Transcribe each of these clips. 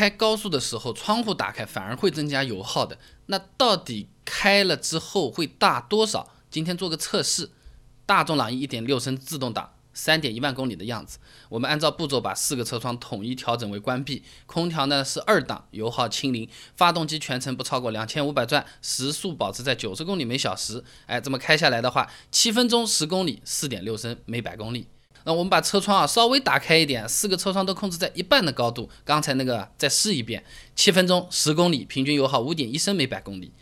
开高速的时候，窗户打开反而会增加油耗的。那到底开了之后会大多少？今天做个测试，大众朗逸1.6升自动挡，三点一万公里的样子。我们按照步骤把四个车窗统一调整为关闭，空调呢是二档，油耗清零，发动机全程不超过两千五百转，时速保持在九十公里每小时。哎，这么开下来的话，七分钟十公里，四点六升每百公里。那我们把车窗啊稍微打开一点，四个车窗都控制在一半的高度。刚才那个再试一遍，七分钟十公里，平均油耗五点一升每百公里，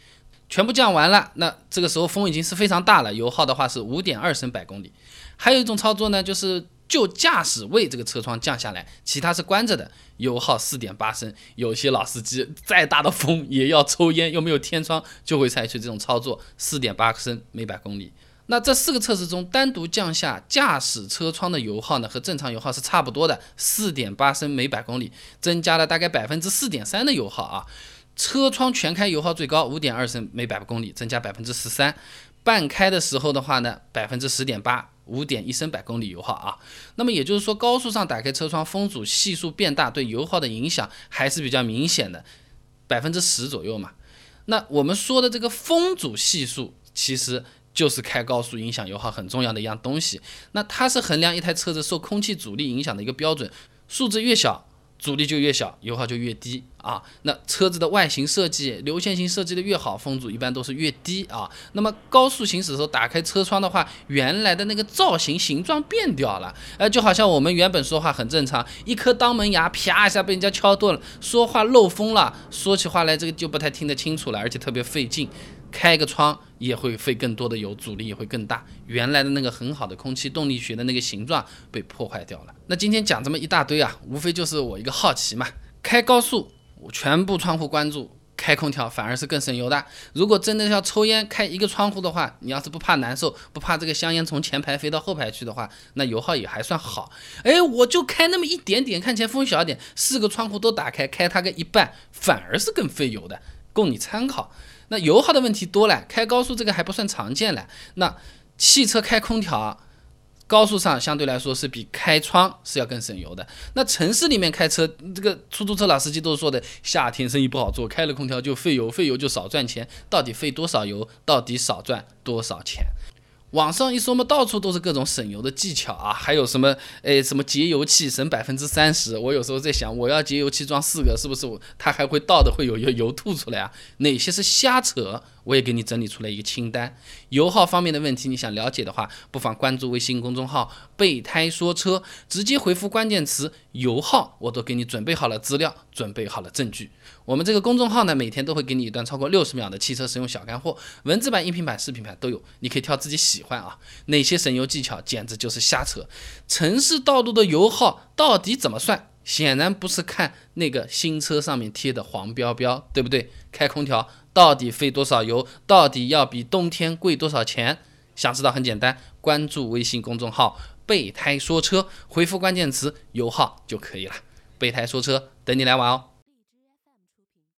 全部降完了。那这个时候风已经是非常大了，油耗的话是五点二升百公里。还有一种操作呢，就是就驾驶位这个车窗降下来，其他是关着的，油耗四点八升。有些老司机再大的风也要抽烟，又没有天窗，就会采取这种操作，四点八升每百公里。那这四个测试中，单独降下驾驶车窗的油耗呢，和正常油耗是差不多的，四点八升每百公里，增加了大概百分之四点三的油耗啊。车窗全开油耗最高，五点二升每百公里，增加百分之十三。半开的时候的话呢，百分之十点八，五点一升百公里油耗啊。那么也就是说，高速上打开车窗，风阻系数变大，对油耗的影响还是比较明显的，百分之十左右嘛。那我们说的这个风阻系数，其实。就是开高速影响油耗很重要的一样东西，那它是衡量一台车子受空气阻力影响的一个标准，数字越小，阻力就越小，油耗就越低啊。那车子的外形设计流线型设计的越好，风阻一般都是越低啊。那么高速行驶的时候打开车窗的话，原来的那个造型形状变掉了，哎，就好像我们原本说话很正常，一颗当门牙啪一下被人家敲断了，说话漏风了，说起话来这个就不太听得清楚了，而且特别费劲。开个窗也会费更多的油，阻力也会更大。原来的那个很好的空气动力学的那个形状被破坏掉了。那今天讲这么一大堆啊，无非就是我一个好奇嘛。开高速，我全部窗户关住，开空调反而是更省油的。如果真的要抽烟，开一个窗户的话，你要是不怕难受，不怕这个香烟从前排飞到后排去的话，那油耗也还算好。哎，我就开那么一点点，看起来风小点，四个窗户都打开，开它个一半，反而是更费油的，供你参考。那油耗的问题多了，开高速这个还不算常见了。那汽车开空调，高速上相对来说是比开窗是要更省油的。那城市里面开车，这个出租车老司机都说的，夏天生意不好做，开了空调就费油，费油就少赚钱。到底费多少油？到底少赚多少钱？网上一说嘛，到处都是各种省油的技巧啊，还有什么诶什么节油器省百分之三十。我有时候在想，我要节油器装四个，是不是我它还会倒的会有油油吐出来啊？哪些是瞎扯？我也给你整理出来一个清单。油耗方面的问题，你想了解的话，不妨关注微信公众号“备胎说车”，直接回复关键词“油耗”，我都给你准备好了资料，准备好了证据。我们这个公众号呢，每天都会给你一段超过六十秒的汽车使用小干货，文字版、音频版、视频版都有，你可以挑自己喜欢啊。哪些省油技巧简直就是瞎扯。城市道路的油耗到底怎么算？显然不是看那个新车上面贴的黄标标，对不对？开空调到底费多少油？到底要比冬天贵多少钱？想知道很简单，关注微信公众号“备胎说车”，回复关键词“油耗”就可以了。备胎说车，等你来玩哦。